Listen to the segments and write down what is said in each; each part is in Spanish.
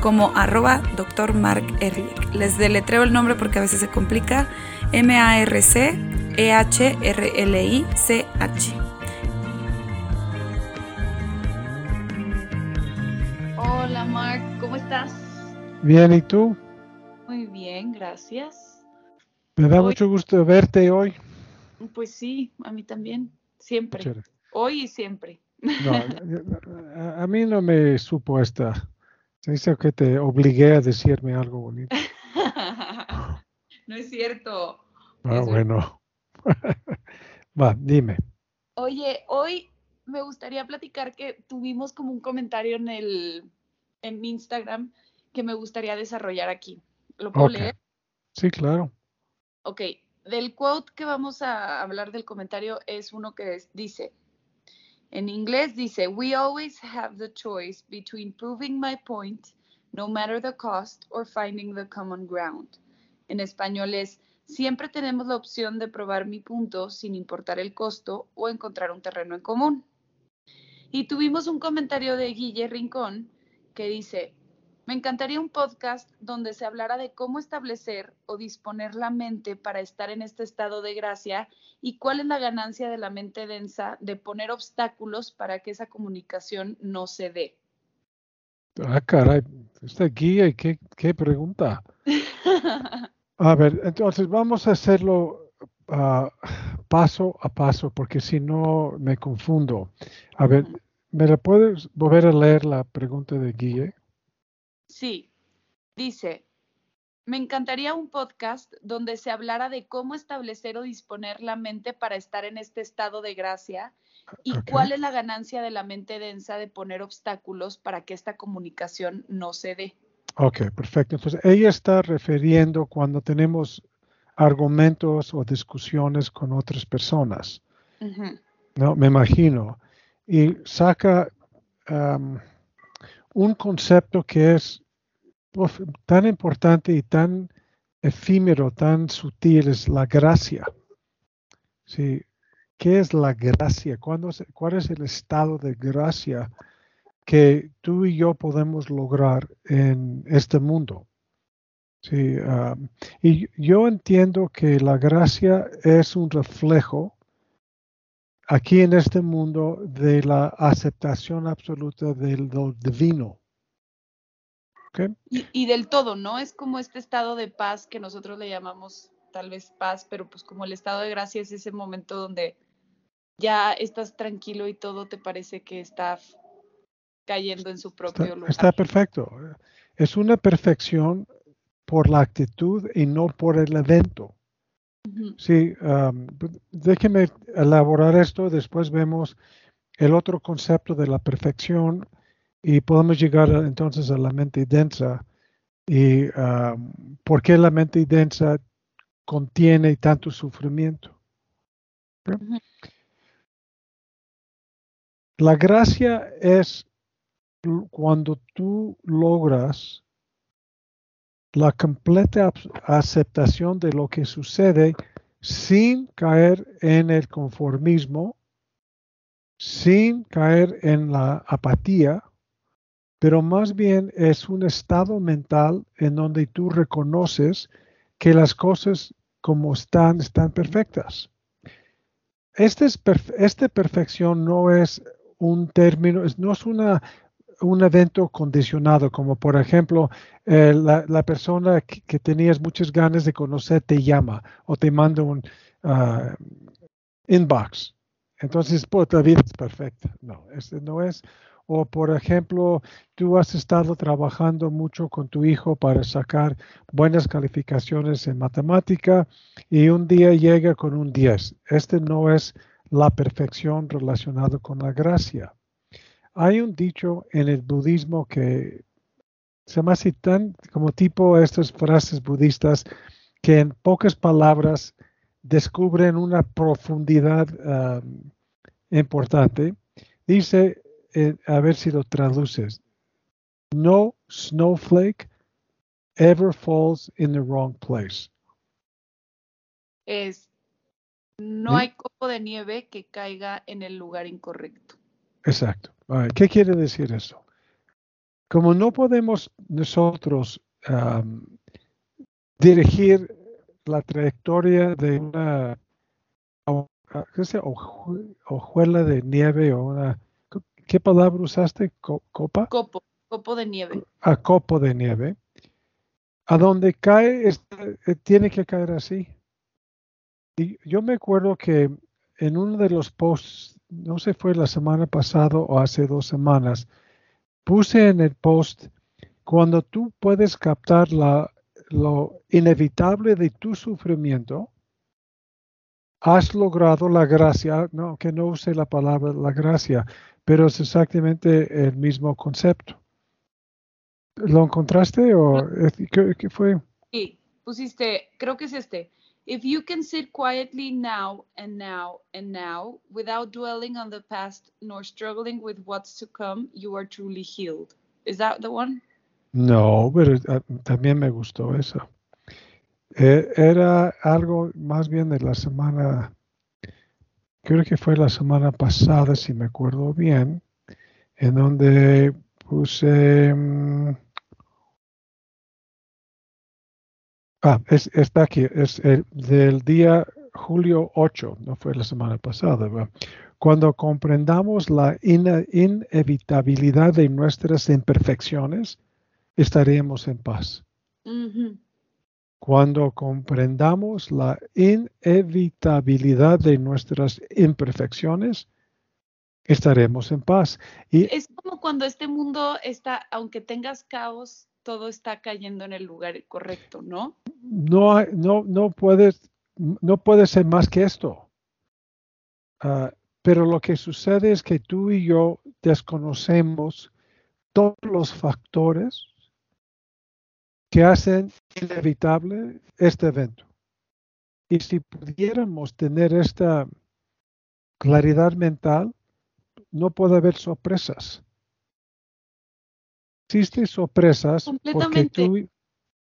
como arroba Dr. Mark Ehrlich. Les deletreo el nombre porque a veces se complica. M-A-R-C-E-H-R-L-I-C-H. Hola Mark, ¿cómo estás? Bien, ¿y tú? Muy bien, gracias. Me da mucho gusto verte hoy. Pues sí, a mí también, siempre. Hoy y siempre. No, a, mí no me supo esta dice que te obligué a decirme algo bonito. no es cierto. Ah, bueno. Va, dime. Oye, hoy me gustaría platicar que tuvimos como un comentario en el en Instagram que me gustaría desarrollar aquí. ¿Lo puedo leer? Sí, claro. Ok, del quote que vamos a hablar del comentario es uno que dice, en inglés dice, we always have the choice between proving my point, no matter the cost, or finding the common ground. En español es, siempre tenemos la opción de probar mi punto sin importar el costo o encontrar un terreno en común. Y tuvimos un comentario de Guille Rincón que dice, me encantaría un podcast donde se hablara de cómo establecer o disponer la mente para estar en este estado de gracia y cuál es la ganancia de la mente densa de poner obstáculos para que esa comunicación no se dé. Ah, caray, esta guía, ¿qué, qué pregunta? a ver, entonces vamos a hacerlo ah, paso a paso, porque si no me confundo. A ver, ¿me la puedes volver a leer la pregunta de Guille? Sí, dice, me encantaría un podcast donde se hablara de cómo establecer o disponer la mente para estar en este estado de gracia y cuál es la ganancia de la mente densa de poner obstáculos para que esta comunicación no se dé. Ok, perfecto. Entonces, ella está refiriendo cuando tenemos argumentos o discusiones con otras personas. No, me imagino. Y saca un concepto que es tan importante y tan efímero, tan sutil, es la gracia. ¿Sí? ¿Qué es la gracia? ¿Cuál es el estado de gracia que tú y yo podemos lograr en este mundo? Sí, y yo entiendo que la gracia es un reflejo aquí en este mundo de la aceptación absoluta del, divino. Y, del todo, ¿no? Es como este estado de paz que nosotros le llamamos tal vez paz, pero pues como el estado de gracia es ese momento donde ya estás tranquilo y todo te parece que está cayendo en su propio lugar. Está perfecto. Es una perfección por la actitud y no por el evento. Sí, déjeme elaborar esto, después vemos el otro concepto de la perfección y podemos llegar entonces a la mente densa y por qué la mente densa contiene tanto sufrimiento. La gracia es cuando tú logras la completa aceptación de lo que sucede sin caer en el conformismo, sin caer en la apatía, pero más bien es un estado mental en donde tú reconoces que las cosas como están están perfectas. Este esta perfección no es un término, no es una un evento condicionado, como por ejemplo, eh, la, persona que, tenías muchas ganas de conocer te llama o te manda un ah, inbox. Entonces, pues la vida es perfecta. No, este no es. O por ejemplo, tú has estado trabajando mucho con tu hijo para sacar buenas calificaciones en matemática y un día llega con un 10. Este no es la perfección relacionada con la gracia. Hay un dicho en el budismo que se llama así tan como tipo estas frases budistas que en pocas palabras descubren una profundidad importante. Dice, eh, a ver si lo traduces, no snowflake ever falls in the wrong place. Es, no hay copo de nieve que caiga en el lugar incorrecto. Exacto. ¿Qué quiere decir eso? Como no podemos nosotros dirigir la trayectoria de una hojuela de nieve o una... ¿Qué palabra usaste? ¿Copa? Copo, copo de nieve. A copo de nieve. A donde cae, eh, tiene que caer así. Y yo me acuerdo que en uno de los posts, no sé, fue la semana pasada o hace dos semanas, puse en el post, cuando tú puedes captar la, lo inevitable de tu sufrimiento, has logrado la gracia, no, que no use la palabra la gracia, pero es exactamente el mismo concepto. ¿Lo encontraste o qué, qué fue? Sí, pusiste, creo que es este. If you can sit quietly now and now and now without dwelling on the past nor struggling with what's to come, you are truly healed. Is that the one? No, pero ah, también me gustó eso. Eh, era algo más bien de la semana, creo que fue la semana pasada, si me acuerdo bien, en donde puse... Mm, ah, está aquí, es el, del día julio 8, no fue la semana pasada. Cuando comprendamos la inevitabilidad de nuestras imperfecciones, estaremos en paz. Cuando comprendamos la inevitabilidad de nuestras imperfecciones, estaremos en paz. Y es como cuando este mundo está, aunque tengas caos, todo está cayendo en el lugar correcto, ¿no? No, no, no puedes, no puede ser más que esto. Ah, pero lo que sucede es que tú y yo desconocemos todos los factores que hacen inevitable este evento. Y si pudiéramos tener esta claridad mental, no puede haber sorpresas. Existen sorpresas porque tú...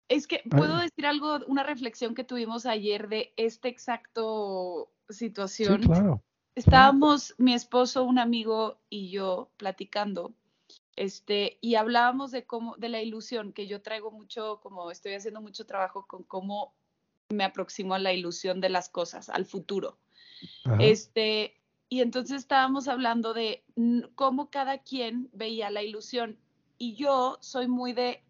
Es que puedo decir algo, una reflexión que tuvimos ayer de esta exacto situación. Sí, claro. Estábamos mi esposo, un amigo y yo platicando este, y hablábamos de cómo, de la ilusión, que yo traigo mucho, como estoy haciendo mucho trabajo con cómo me aproximo a la ilusión de las cosas, al futuro. Este, y entonces estábamos hablando de cómo cada quien veía la ilusión. Y yo soy muy de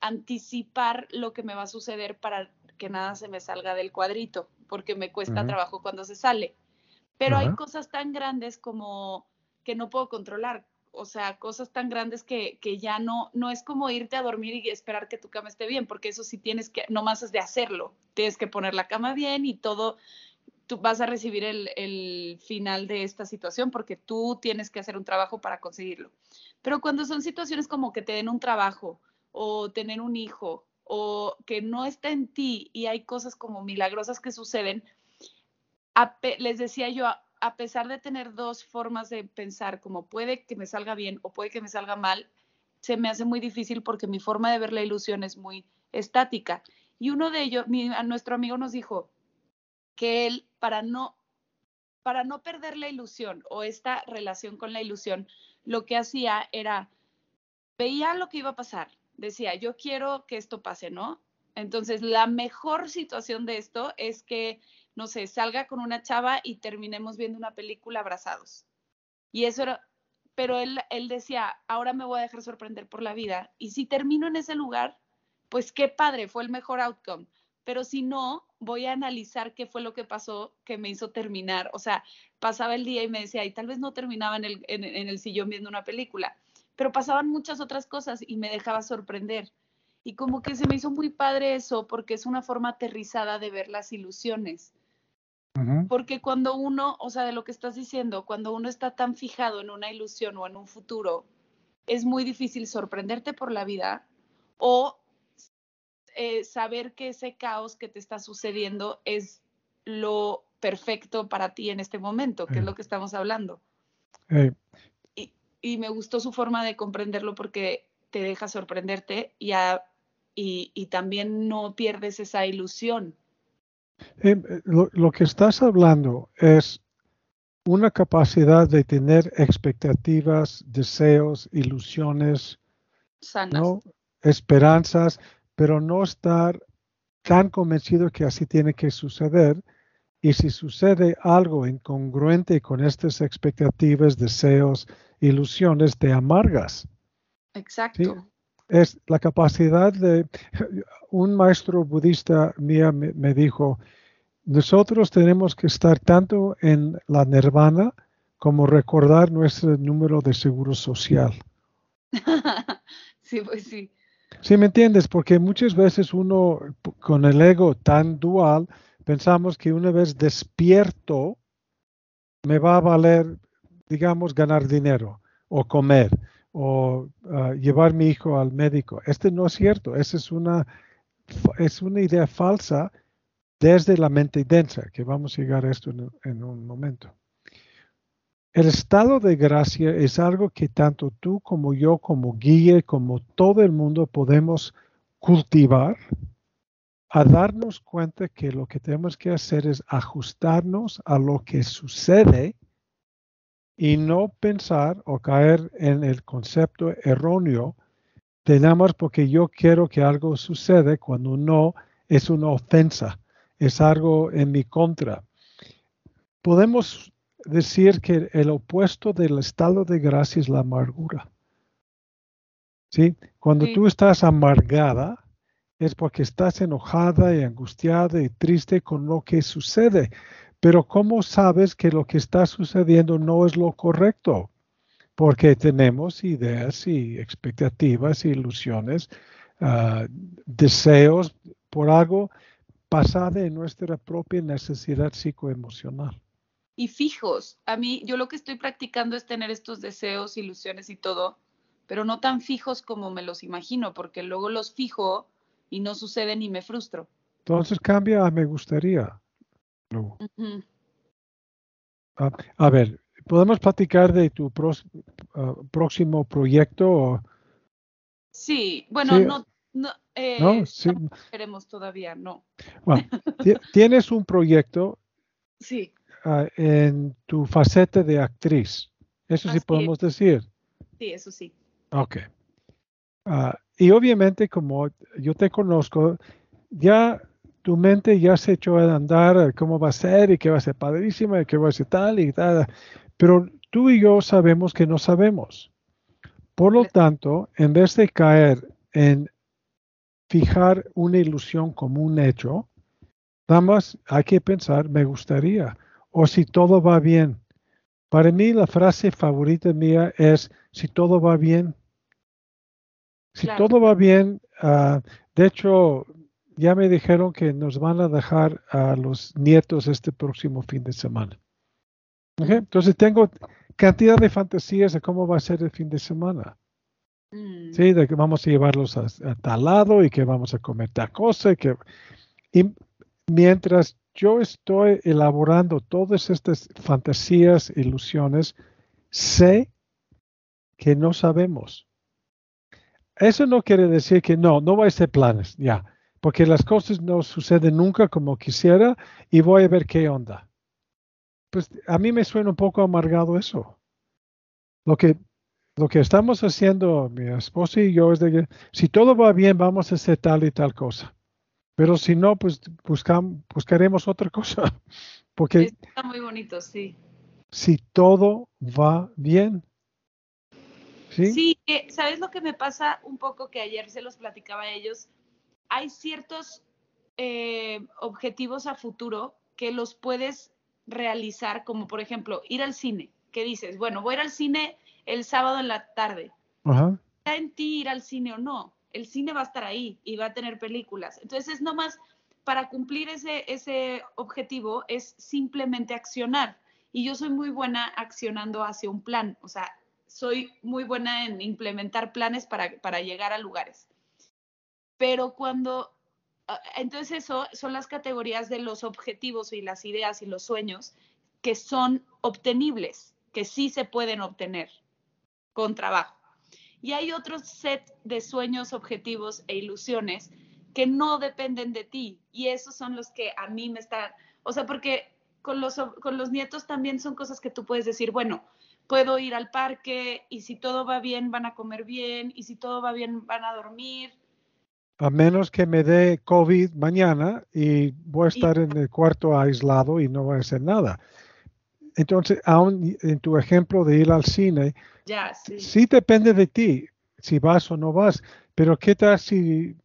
anticipar lo que me va a suceder para que nada se me salga del cuadrito, porque me cuesta trabajo cuando se sale. Pero hay cosas tan grandes como que no puedo controlar, o sea, cosas tan grandes que, que, ya no, no es como irte a dormir y esperar que tu cama esté bien, porque eso sí tienes que, no más es de hacerlo, tienes que poner la cama bien y todo, tú vas a recibir el, el final de esta situación porque tú tienes que hacer un trabajo para conseguirlo. Pero cuando son situaciones como que te den un trabajo o tener un hijo o que no está en ti y hay cosas como milagrosas que suceden, les decía yo, a pesar de tener dos formas de pensar, como puede que me salga bien o puede que me salga mal, se me hace muy difícil porque mi forma de ver la ilusión es muy estática. Y uno de ellos, nuestro amigo nos dijo que él, para no, para no perder la ilusión o esta relación con la ilusión, lo que hacía era, veía lo que iba a pasar, decía, yo quiero que esto pase, ¿no? Entonces, la mejor situación de esto es que no sé, salga con una chava y terminemos viendo una película abrazados. Y eso era, pero él, él decía, ahora me voy a dejar sorprender por la vida. Y si termino en ese lugar, pues qué padre, fue el mejor outcome. Pero si no, voy a analizar qué fue lo que pasó que me hizo terminar. O sea, pasaba el día y me decía, y tal vez no terminaba en el, en el sillón viendo una película, pero pasaban muchas otras cosas y me dejaba sorprender. Y como que se me hizo muy padre eso, porque es una forma aterrizada de ver las ilusiones. Porque cuando uno, o sea, de lo que estás diciendo, cuando uno está tan fijado en una ilusión o en un futuro, es muy difícil sorprenderte por la vida o eh, saber que ese caos que te está sucediendo es lo perfecto para ti en este momento, que es lo que estamos hablando. Y, y, me gustó su forma de comprenderlo porque te deja sorprenderte y, y, y también no pierdes esa ilusión. Eh, lo, lo, que estás hablando es una capacidad de tener expectativas, deseos, ilusiones, ¿no? esperanzas, pero no estar tan convencido que así tiene que suceder. Y si sucede algo incongruente con estas expectativas, deseos, ilusiones, te amargas. Exacto. Es la capacidad de... Un maestro budista mío me, me dijo, nosotros tenemos que estar tanto en la nirvana como recordar nuestro número de seguro social. sí, pues sí. Sí, me entiendes, porque muchas veces uno con el ego tan dual pensamos que una vez despierto me va a valer, digamos, ganar dinero o comer o uh, llevar mi hijo al médico. Este no es cierto, esa es una, es una idea falsa desde la mente densa, que vamos a llegar a esto en, un momento. El estado de gracia es algo que tanto tú como yo, como guía, como todo el mundo podemos cultivar a darnos cuenta que lo que tenemos que hacer es ajustarnos a lo que sucede y no pensar o caer en el concepto erróneo de nada más porque yo quiero que algo suceda cuando no es una ofensa es algo en mi contra. Podemos decir que el opuesto del estado de gracia es la amargura. ¿Sí? Cuando tú estás amargada, es porque estás enojada y angustiada y triste con lo que sucede. Pero ¿cómo sabes que lo que está sucediendo no es lo correcto? Porque tenemos ideas y expectativas, ilusiones, uh, deseos por algo basada en nuestra propia necesidad psicoemocional. Y fijos, a mí yo lo que estoy practicando es tener estos deseos, ilusiones y todo, pero no tan fijos como me los imagino, porque luego los fijo y no suceden y me frustro. Entonces cambia a me gustaría. a, ver, ¿podemos platicar de tu ah, próximo proyecto? Sí, bueno, no no, eh, no, queremos todavía, no. Bueno, tienes un proyecto sí. Ah, en tu faceta de actriz. Eso sí podemos decir. Sí, eso sí. Ok. Ah, y obviamente, como yo te conozco, ya tu mente ya se echó a andar cómo va a ser y que va a ser padrísima y que va a ser tal y tal. Pero tú y yo sabemos que no sabemos. Por lo tanto, en vez de caer en fijar una ilusión como un hecho, nada más hay que pensar, me gustaría, o si todo va bien. Para mí la frase favorita mía es, si todo va bien. Si todo va bien, uh, de hecho, ya me dijeron que nos van a dejar a los nietos este próximo fin de semana. Entonces tengo cantidad de fantasías de cómo va a ser el fin de semana. Mm. Sí, de que vamos a llevarlos a, tal lado y que vamos a comer tal cosa. Y, que, y mientras yo estoy elaborando todas estas fantasías, ilusiones, sé que no sabemos. Eso no quiere decir que no, no voy a hacer planes, ya, porque las cosas no suceden nunca como quisiera y voy a ver qué onda. Pues a mí me suena un poco amargado eso. Lo que lo que estamos haciendo mi esposa y yo es de que si todo va bien vamos a hacer tal y tal cosa. Pero si no, pues buscamos, buscaremos otra cosa. Porque está muy bonito, sí. Si todo va bien. Sí, sí ¿sabes lo que me pasa un poco que ayer se los platicaba a ellos? Hay ciertos eh, objetivos a futuro que los puedes realizar, como por ejemplo ir al cine. ¿Qué dices? Bueno, voy a ir al cine el sábado en la tarde. Ajá. Está en ti ir al cine o no. El cine va a estar ahí y va a tener películas. Entonces es nomás para cumplir ese, ese objetivo es simplemente accionar. Y yo soy muy buena accionando hacia un plan. O sea, soy muy buena en implementar planes para, para llegar a lugares. Pero cuando ah, entonces eso son las categorías de los objetivos y las ideas y los sueños que son obtenibles, que sí se pueden obtener con trabajo. Y hay otro set de sueños, objetivos e ilusiones que no dependen de ti. Y esos son los que a mí me están, o sea, porque con los, con los nietos también son cosas que tú puedes decir, bueno, puedo ir al parque y si todo va bien van a comer bien y si todo va bien van a dormir. A menos que me dé COVID mañana y voy a estar en el cuarto aislado y no voy a hacer nada. Entonces, aún en tu ejemplo de ir al cine, ya, sí. sí depende de ti si vas o no vas, pero ¿qué tal si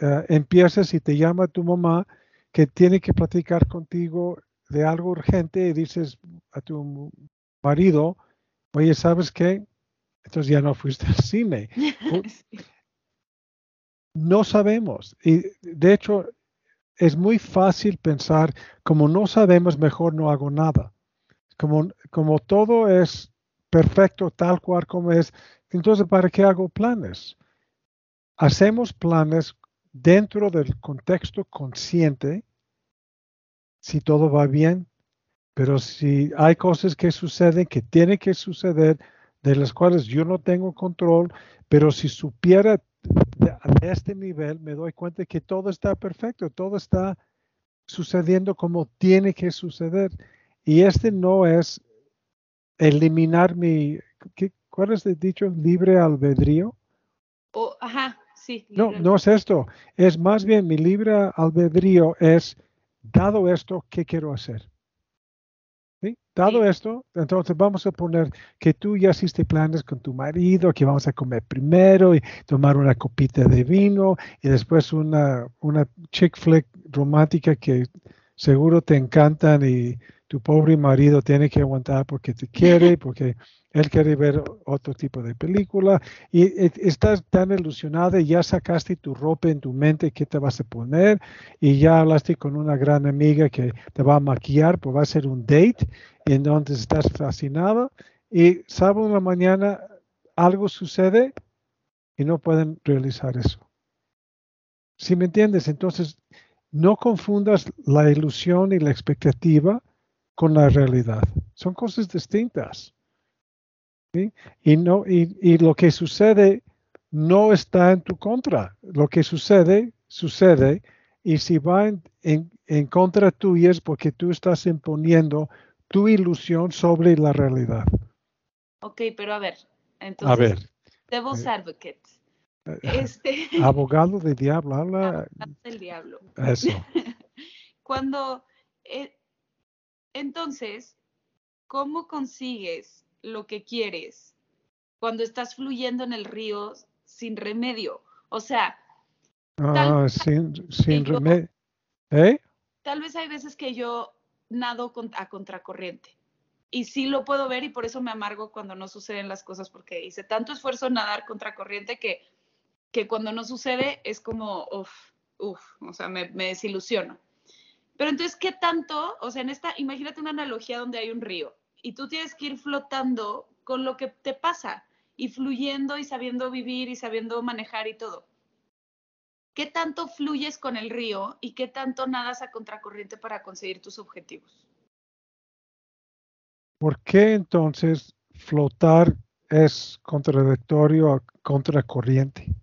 uh, empiezas y te llama tu mamá que tiene que platicar contigo de algo urgente y dices a tu marido, oye, ¿sabes qué? Entonces ya no fuiste al cine. No sabemos. Y de hecho, es muy fácil pensar, como no sabemos, mejor no hago nada. Como, como todo es perfecto tal cual como es, entonces ¿para qué hago planes? Hacemos planes dentro del contexto consciente si todo va bien, pero si hay cosas que suceden que tienen que suceder, de las cuales yo no tengo control, pero si supiera de, este nivel, me doy cuenta que todo está perfecto, todo está sucediendo como tiene que suceder. Y este no es eliminar mi, ¿qué, ¿cuál es el dicho? Libre albedrío. Oh, ajá, sí. No, no es esto. Es más bien mi libre albedrío es dado esto, ¿qué quiero hacer? ¿Sí? Dado esto, entonces vamos a poner que tú ya hiciste planes con tu marido, que vamos a comer primero y tomar una copita de vino y después una, una chick flick romántica que seguro te encantan y tu pobre marido tiene que aguantar porque te quiere, porque él quiere ver otro tipo de película. Y estás tan ilusionada ya sacaste tu ropa en tu mente que te vas a poner y ya hablaste con una gran amiga que te va a maquillar, pues va a ser un date y entonces estás fascinada. Y sábado en la mañana algo sucede y no pueden realizar eso. Si me entiendes, entonces no confundas la ilusión y la expectativa con la realidad. Son cosas distintas. Y, no, y, lo que sucede no está en tu contra. Lo que sucede, sucede. Y si va en, en, contra tuya es porque tú estás imponiendo tu ilusión sobre la realidad. Ok, pero a ver. Entonces, a ver. Devil's eh, advocate. Eh, este... Abogado del diablo, habla. Del diablo. Eso. Cuando. Eh, entonces, ¿cómo consigues lo que quieres cuando estás fluyendo en el río sin remedio. O sea, ah, sin, remedio. ¿Eh? Tal vez hay veces que yo nado a contracorriente. Y sí lo puedo ver y por eso me amargo cuando no suceden las cosas, porque hice tanto esfuerzo en nadar contracorriente que, que cuando no sucede es como, uff, uff, o sea, me, me desilusiono. Pero entonces, ¿qué tanto? O sea, en esta, imagínate una analogía donde hay un río y tú tienes que ir flotando con lo que te pasa y fluyendo y sabiendo vivir y sabiendo manejar y todo. ¿Qué tanto fluyes con el río y qué tanto nadas a contracorriente para conseguir tus objetivos? ¿Por qué entonces flotar es contradictorio a contracorriente?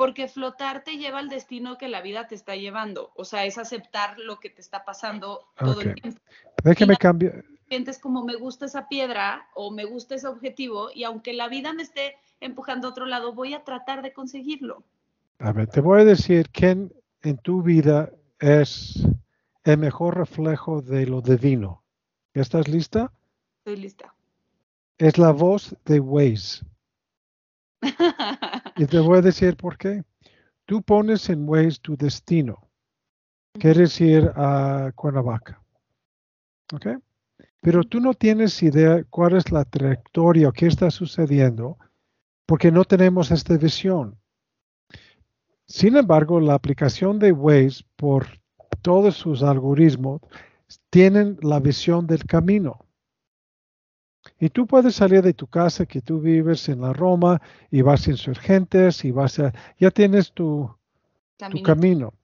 Porque flotar te lleva al destino que la vida te está llevando. O sea, es aceptar lo que te está pasando todo el tiempo. Déjeme cambiar sientes como me gusta esa piedra o me gusta ese objetivo y aunque la vida me esté empujando a otro lado, voy a tratar de conseguirlo. A ver, te voy a decir quién en tu vida es el mejor reflejo de lo divino. ¿Estás lista? Estoy lista. Es la voz de Waze. Y te voy a decir por qué. Tú pones en Waze tu destino. Quieres ir a Cuernavaca. ¿Ok? pero tú no tienes idea cuál es la trayectoria o qué está sucediendo porque no tenemos esta visión. Sin embargo, la aplicación de Waze por todos sus algoritmos tienen la visión del camino. Y tú puedes salir de tu casa que tú vives en la Roma y vas a Insurgentes y vas a, ya tienes tu, tu camino.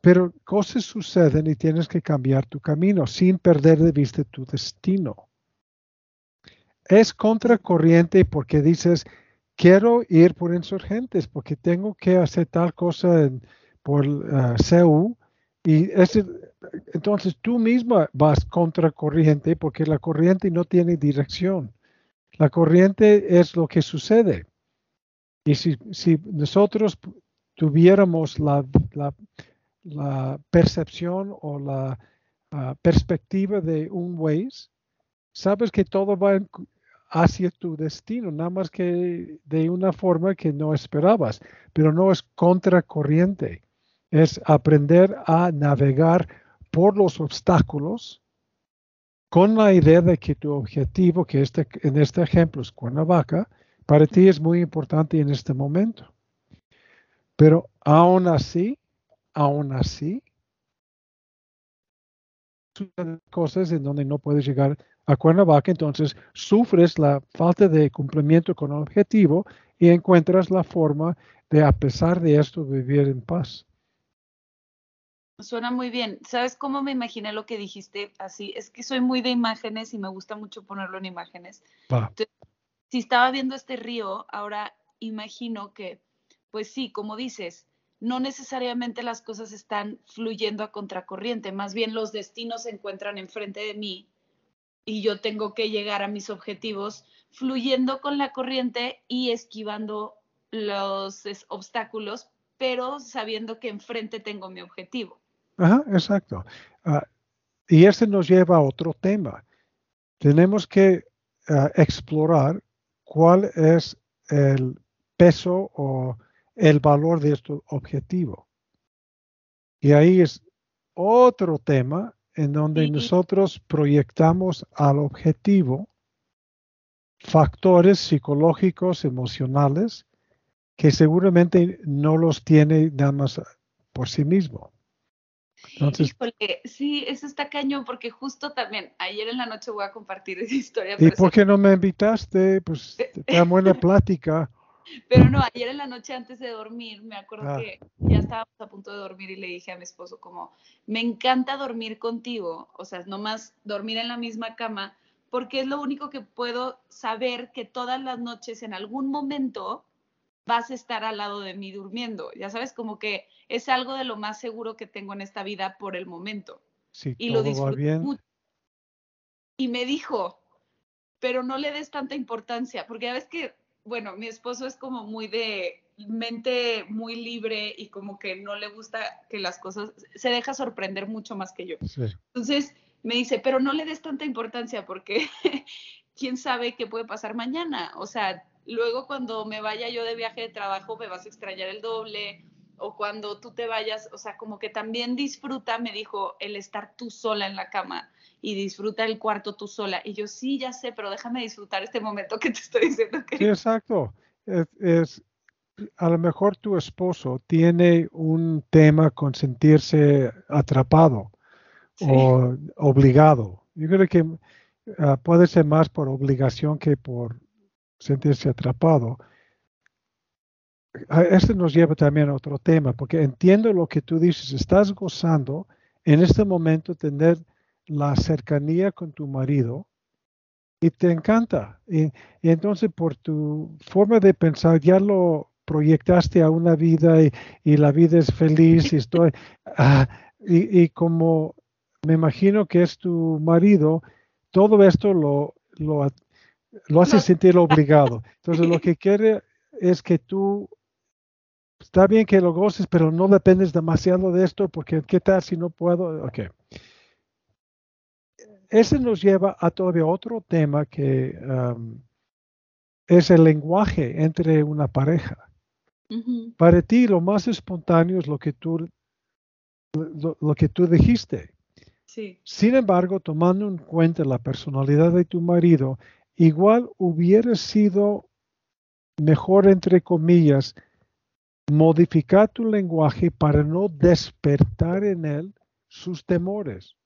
Pero cosas suceden y tienes que cambiar tu camino sin perder de vista tu destino. Es contracorriente porque dices, quiero ir por insurgentes porque tengo que hacer tal cosa por uh, CEU y entonces tú misma vas contracorriente porque la corriente no tiene dirección. La corriente es lo que sucede. Y si, si nosotros tuviéramos la, la, percepción o la ah, perspectiva de un Waze, sabes que todo va hacia tu destino, nada más que de una forma que no esperabas, pero no es contracorriente, es aprender a navegar por los obstáculos con la idea de que tu objetivo, que este, en este ejemplo es Cuernavaca, para ti es muy importante en este momento. Pero aún así, aún así, cosas en donde no puedes llegar a Cuernavaca, entonces sufres la falta de cumplimiento con el objetivo y encuentras la forma de, a pesar de esto, vivir en paz. Suena muy bien. ¿Sabes cómo me imaginé lo que dijiste así? Es que soy muy de imágenes y me gusta mucho ponerlo en imágenes. si estaba viendo este río, ahora imagino que pues sí, como dices, no necesariamente las cosas están fluyendo a contracorriente, más bien los destinos se encuentran enfrente de mí y yo tengo que llegar a mis objetivos fluyendo con la corriente y esquivando los obstáculos, pero sabiendo que enfrente tengo mi objetivo. Ajá, exacto. Ah, y este nos lleva a otro tema. Tenemos que ah, explorar cuál es el peso o el valor de este objetivo. Y ahí es otro tema en donde nosotros proyectamos al objetivo factores psicológicos, emocionales, que seguramente no los tiene nada más por sí mismo. Entonces, sí, eso está cañón, porque justo también ayer en la noche voy a compartir esa historia. ¿Y por qué no me invitaste? Pues una buena plática. Pero no, ayer en la noche antes de dormir, me acuerdo ah. que ya estábamos a punto de dormir y le dije a mi esposo como, me encanta dormir contigo, o sea, no más dormir en la misma cama, porque es lo único que puedo saber que todas las noches en algún momento vas a estar al lado de mí durmiendo. Ya sabes, como que es algo de lo más seguro que tengo en esta vida por el momento. Sí, y lo disfruto bien. Mucho. Y me dijo, pero no le des tanta importancia, porque ya ves que bueno, mi esposo es como muy de mente muy libre y como que no le gusta que las cosas, se deja sorprender mucho más que yo. Entonces me dice, pero no le des tanta importancia porque quién sabe qué puede pasar mañana. O sea, luego cuando me vaya yo de viaje de trabajo me vas a extrañar el doble o cuando tú te vayas, o sea, como que también disfruta, me dijo, el estar tú sola en la cama y disfruta el cuarto tú sola. Y yo sí, ya sé, pero déjame disfrutar este momento que te estoy diciendo. Que... Sí, exacto. Es, a lo mejor tu esposo tiene un tema con sentirse atrapado o obligado. Yo creo que ah, puede ser más por obligación que por sentirse atrapado. Este nos lleva también a otro tema, porque entiendo lo que tú dices, estás gozando en este momento tener la cercanía con tu marido y te encanta. Y, entonces por tu forma de pensar ya lo proyectaste a una vida y, la vida es feliz y estoy... Ah, y, como me imagino que es tu marido, todo esto lo, lo, lo hace sentir obligado. Entonces lo que quiere es que tú está bien que lo goces, pero no dependes demasiado de esto, porque ¿qué tal si no puedo? Ok ese nos lleva a todavía otro tema que es el lenguaje entre una pareja. Para ti lo más espontáneo es lo que tú, lo, que tú dijiste. Sin embargo, tomando en cuenta la personalidad de tu marido, igual hubiera sido mejor, entre comillas, modificar tu lenguaje para no despertar en él sus temores.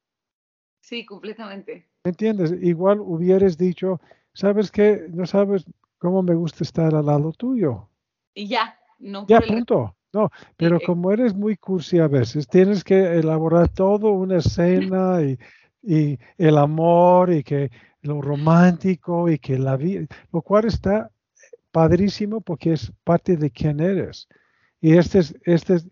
Sí, completamente. ¿Me entiendes? Igual hubieras dicho, ¿sabes qué? No sabes cómo me gusta estar al lado tuyo. Y ya, no. Ya, punto. No, pero eh, como eres muy cursi a veces, tienes que elaborar todo una escena y, y el amor y que lo romántico y que la vida, lo cual está padrísimo porque es parte de quién eres. Y este es, este es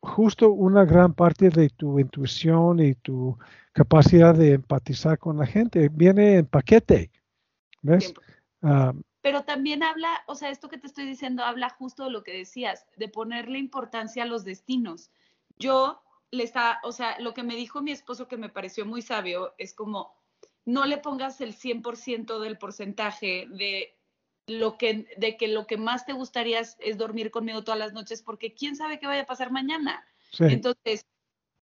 justo una gran parte de tu intuición y tu capacidad de empatizar con la gente. Viene en paquete. ¿Ves? Ah, Pero también habla, o sea, esto que te estoy diciendo habla justo de lo que decías, de ponerle importancia a los destinos. Yo le está, o sea, lo que me dijo mi esposo que me pareció muy sabio es como, no le pongas el 100% del porcentaje de lo que, de que lo que más te gustaría es, dormir conmigo todas las noches, porque quién sabe qué vaya a pasar mañana. sí. Entonces,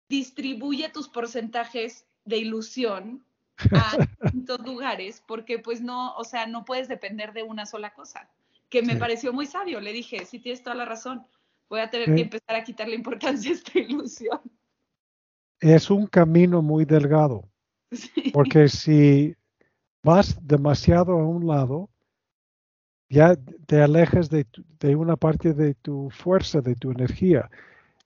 distribuye tus porcentajes de ilusión a distintos lugares, porque pues no, o sea, no puedes depender de una sola cosa, que me Sí. pareció muy sabio. Le dije, sí tienes toda la razón, voy a tener que empezar a quitarle importancia a esta ilusión. Es un camino muy delgado. Porque si vas demasiado a un lado, ya te alejas de, de una parte de tu fuerza, de tu energía.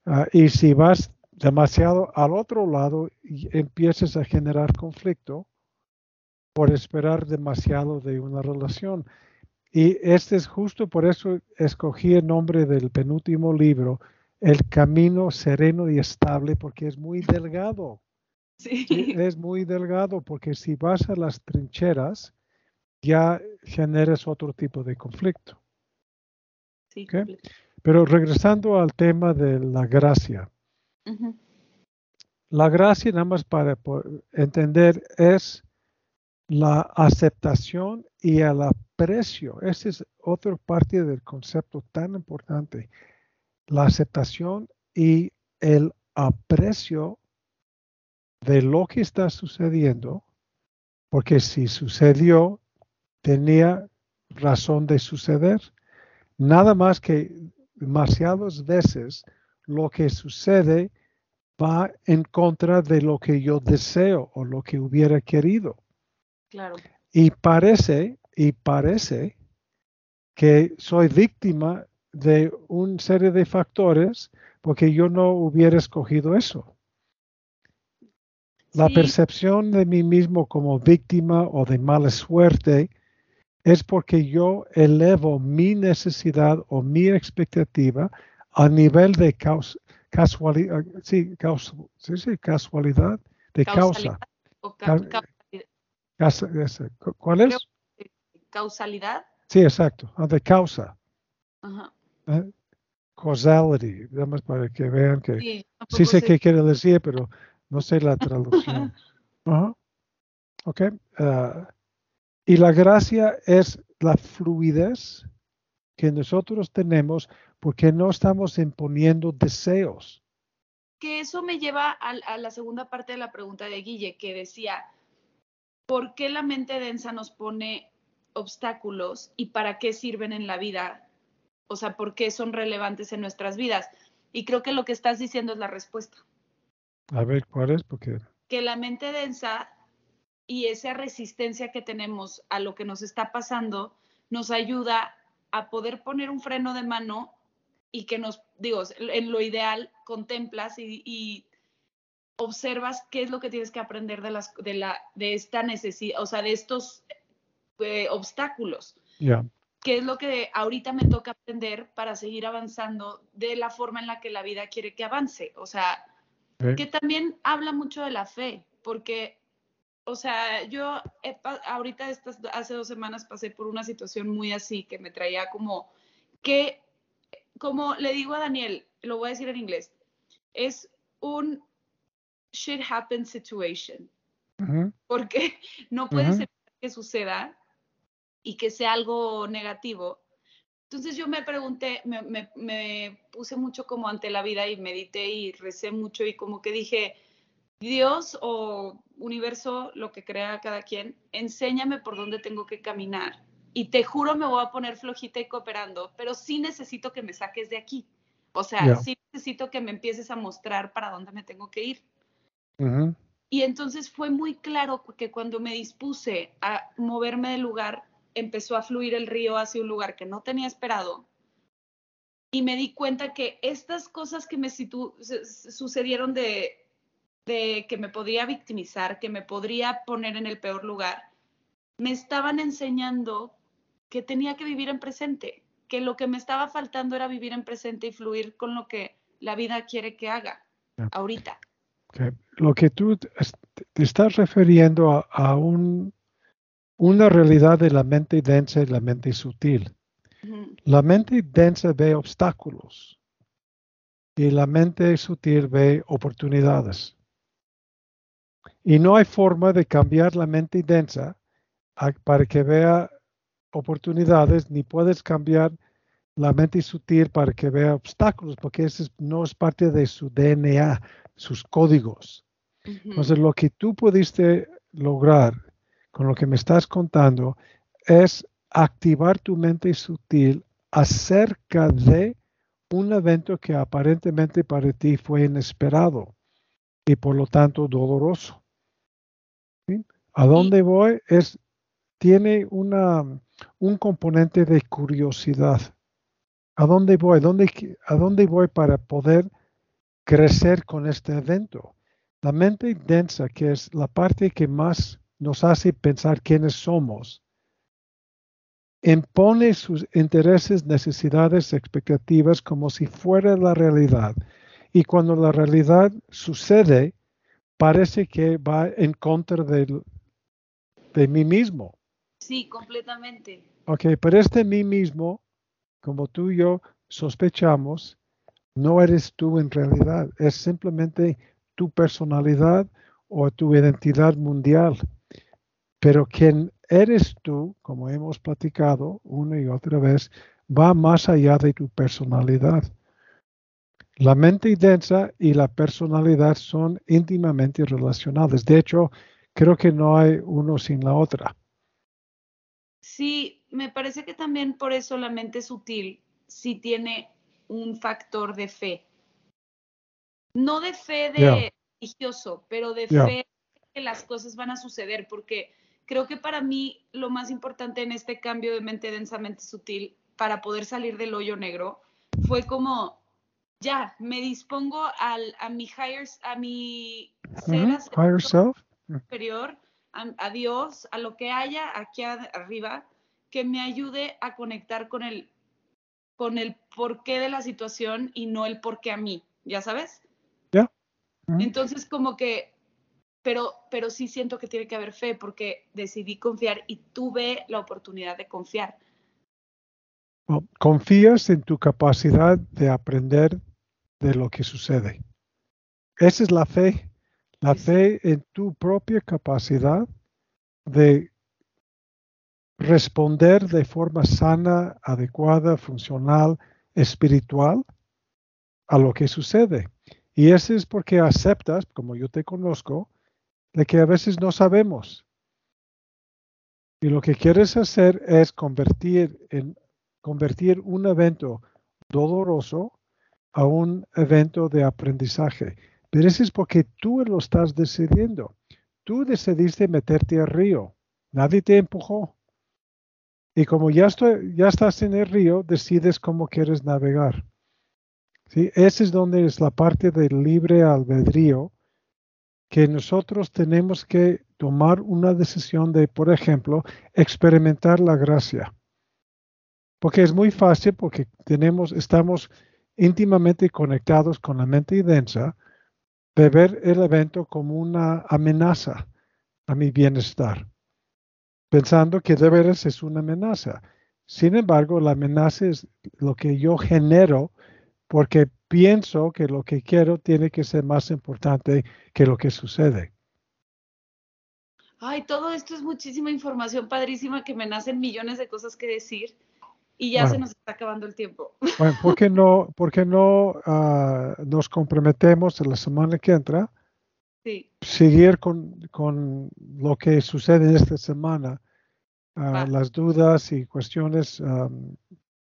Ah, y si vas demasiado al otro lado, y empiezas a generar conflicto por esperar demasiado de una relación. Y este es justo por eso escogí el nombre del penúltimo libro, El Camino Sereno y Estable, porque es muy delgado. Sí. Sí, es muy delgado porque si vas a las trincheras ya generas otro tipo de conflicto. Sí. Pero regresando al tema de la gracia. La gracia, nada más para entender, es la aceptación y el aprecio. Esa es otra parte del concepto tan importante. La aceptación y el aprecio de lo que está sucediendo, porque si sucedió, tenía razón de suceder. Nada más que demasiadas veces lo que sucede va en contra de lo que yo deseo o lo que hubiera querido. Claro. Y parece, y parece que soy víctima de una serie de factores porque yo no hubiera escogido eso. La Sí, percepción de mí mismo como víctima o de mala suerte es porque yo elevo mi necesidad o mi expectativa a nivel de caus- casualidad, sí, caus- sí, sí, casualidad, de causalidad causa. ca- Ca- ¿Cuál es? Creo- Causalidad. Sí, exacto, ah, de causa. Ajá. ¿eh? Causality, nada más para que vean que Sí, sí sé- qué quiere decir, pero no sé la traducción. Ajá. Ok. ah, y la gracia es la fluidez que nosotros tenemos porque no estamos imponiendo deseos. que eso me lleva al- a, la segunda parte de la pregunta de Guille, que decía, ¿por qué la mente densa nos pone obstáculos y para qué sirven en la vida? O sea, ¿por qué son relevantes en nuestras vidas? Y creo que lo que estás diciendo es la respuesta, A ver cuál es, porque que la mente densa y esa resistencia que tenemos a lo que nos está pasando nos ayuda a poder poner un freno de mano y que nos, digo, en lo ideal contemplas y, y observas qué es lo que tienes que aprender de, las, de, la, de esta necesidad, o sea, de estos eh, obstáculos. ya, ¿Qué es lo que ahorita me toca aprender para seguir avanzando de la forma en la que la vida quiere que avance? O sea, ¿eh? que también habla mucho de la fe, porque, o sea, yo he ahorita estas, hace dos semanas pasé por una situación muy así que me traía como que, como le digo a Daniel, lo voy a decir en inglés, es un shit happens situation, porque no puede Ujú. ser que suceda y que sea algo negativo. Entonces yo me pregunté, me, me- me puse mucho como ante la vida y medité y recé mucho y como que dije, Dios o universo, lo que crea cada quien, enséñame por dónde tengo que caminar. Y te juro me voy a poner flojita y cooperando, pero sí necesito que me saques de aquí. O sea, sí necesito que me empieces a mostrar para dónde me tengo que ir. Y entonces fue muy claro que cuando me dispuse a moverme del lugar, empezó a fluir el río hacia un lugar que no tenía esperado. y me di cuenta que estas cosas que me sucedieron de, de que me podía victimizar, que me podría poner en el peor lugar, me estaban enseñando que tenía que vivir en presente, que lo que me estaba faltando era vivir en presente y fluir con lo que la vida quiere que haga ahorita. Lo que tú te estás refiriendo a, un, una realidad de la mente densa y la mente sutil. La mente densa ve obstáculos y la mente sutil ve oportunidades. Y no hay forma de cambiar la mente densa para que vea oportunidades, ni puedes cambiar la mente sutil para que vea obstáculos, porque eso no es parte de su DNA, sus códigos. Entonces, lo que tú pudiste lograr con lo que me estás contando es activar tu mente sutil acerca de un evento que aparentemente para ti fue inesperado y por lo tanto doloroso. ¿A dónde voy? Es, tiene una, un componente de curiosidad. ¿A dónde voy? ¿A dónde voy para poder crecer con este evento? La mente densa, que es la parte que más nos hace pensar quiénes somos, impone sus intereses, necesidades, expectativas como si fuera la realidad. Y cuando la realidad sucede, parece que va en contra de, de mí mismo. Sí, completamente. Ok, pero este mí mismo, como tú y yo sospechamos, no eres tú en realidad, es simplemente tu personalidad o tu identidad mundial. Pero quien eres tú, como hemos platicado una y otra vez, va más allá de tu personalidad. La mente densa y la personalidad son íntimamente relacionadas. De hecho, creo que no hay uno sin la otra. Sí, me parece que también por eso la mente sutil sí tiene un factor de fe. No de fe de religioso, pero de fe que las cosas van a suceder, porque creo que para mí lo más importante en este cambio de mente densamente sutil para poder salir del hoyo negro fue como ya me dispongo al, a mi higher a mi higher self. superior a, Dios a lo que haya aquí arriba que me ayude a conectar con el con el porqué de la situación y no el porqué a mí ya sabes ya. Entonces como que pero, pero sí siento que tiene que haber fe porque decidí confiar y tuve la oportunidad de confiar. confías en tu capacidad de aprender de lo que sucede. Esa es la fe, la fe en tu propia capacidad de responder de forma sana, adecuada, funcional, espiritual a lo que sucede. Y eso es porque aceptas, como yo te conozco, de que a veces no sabemos. Y lo que quieres hacer es convertir, convertir un evento doloroso a un evento de aprendizaje. Pero eso es porque tú lo estás decidiendo. Tú decidiste meterte al río. Nadie te empujó. Y como ya, estás en el río, decides cómo quieres navegar. ¿Sí? Es donde es la parte del libre albedrío que nosotros tenemos que tomar una decisión de, por ejemplo, experimentar la gracia. Porque es muy fácil porque tenemos, estamos íntimamente conectados con la mente densa de ver el evento como una amenaza a mi bienestar, pensando que de veras es una amenaza. Sin embargo, la amenaza es lo que yo genero porque pienso que lo que quiero tiene que ser más importante que lo que sucede. Ay, todo esto es muchísima información padrísima que me nacen millones de cosas que decir y ya se nos está acabando el tiempo. Bueno, ¿por qué no, por no ah, nos comprometemos en la semana que entra? Sí. Seguir con, con lo que sucede esta semana, uh, las dudas y cuestiones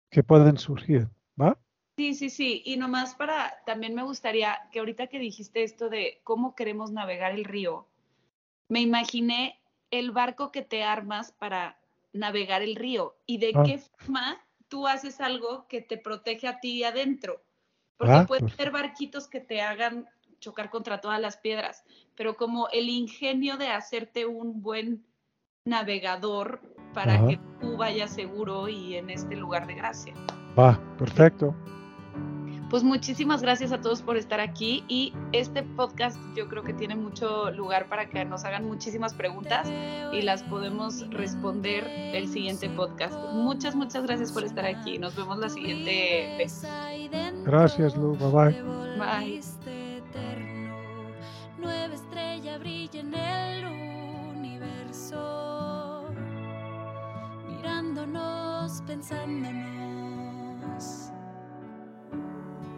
que pueden surgir, ¿va? Sí, sí, sí. Y nomás para, también me gustaría que ahorita que dijiste esto de cómo queremos navegar el río, me imaginé el barco que te armas para navegar el río y de ah. qué forma tú haces algo que te protege a ti adentro. Porque Ah, pueden pues. ser barquitos que te hagan chocar contra todas las piedras, pero como el ingenio de hacerte un buen navegador para que tú vayas seguro y en este lugar de gracia. Va, perfecto. Pues muchísimas gracias a todos por estar aquí y este podcast yo creo que tiene mucho lugar para que nos hagan muchísimas preguntas y las podemos responder el siguiente podcast. Muchas, muchas gracias por estar aquí. Nos vemos la siguiente vez. Gracias, Lu. Bye bye. Bye. eterno. Nueva estrella brilla en el universo, mirándonos, pensándonos.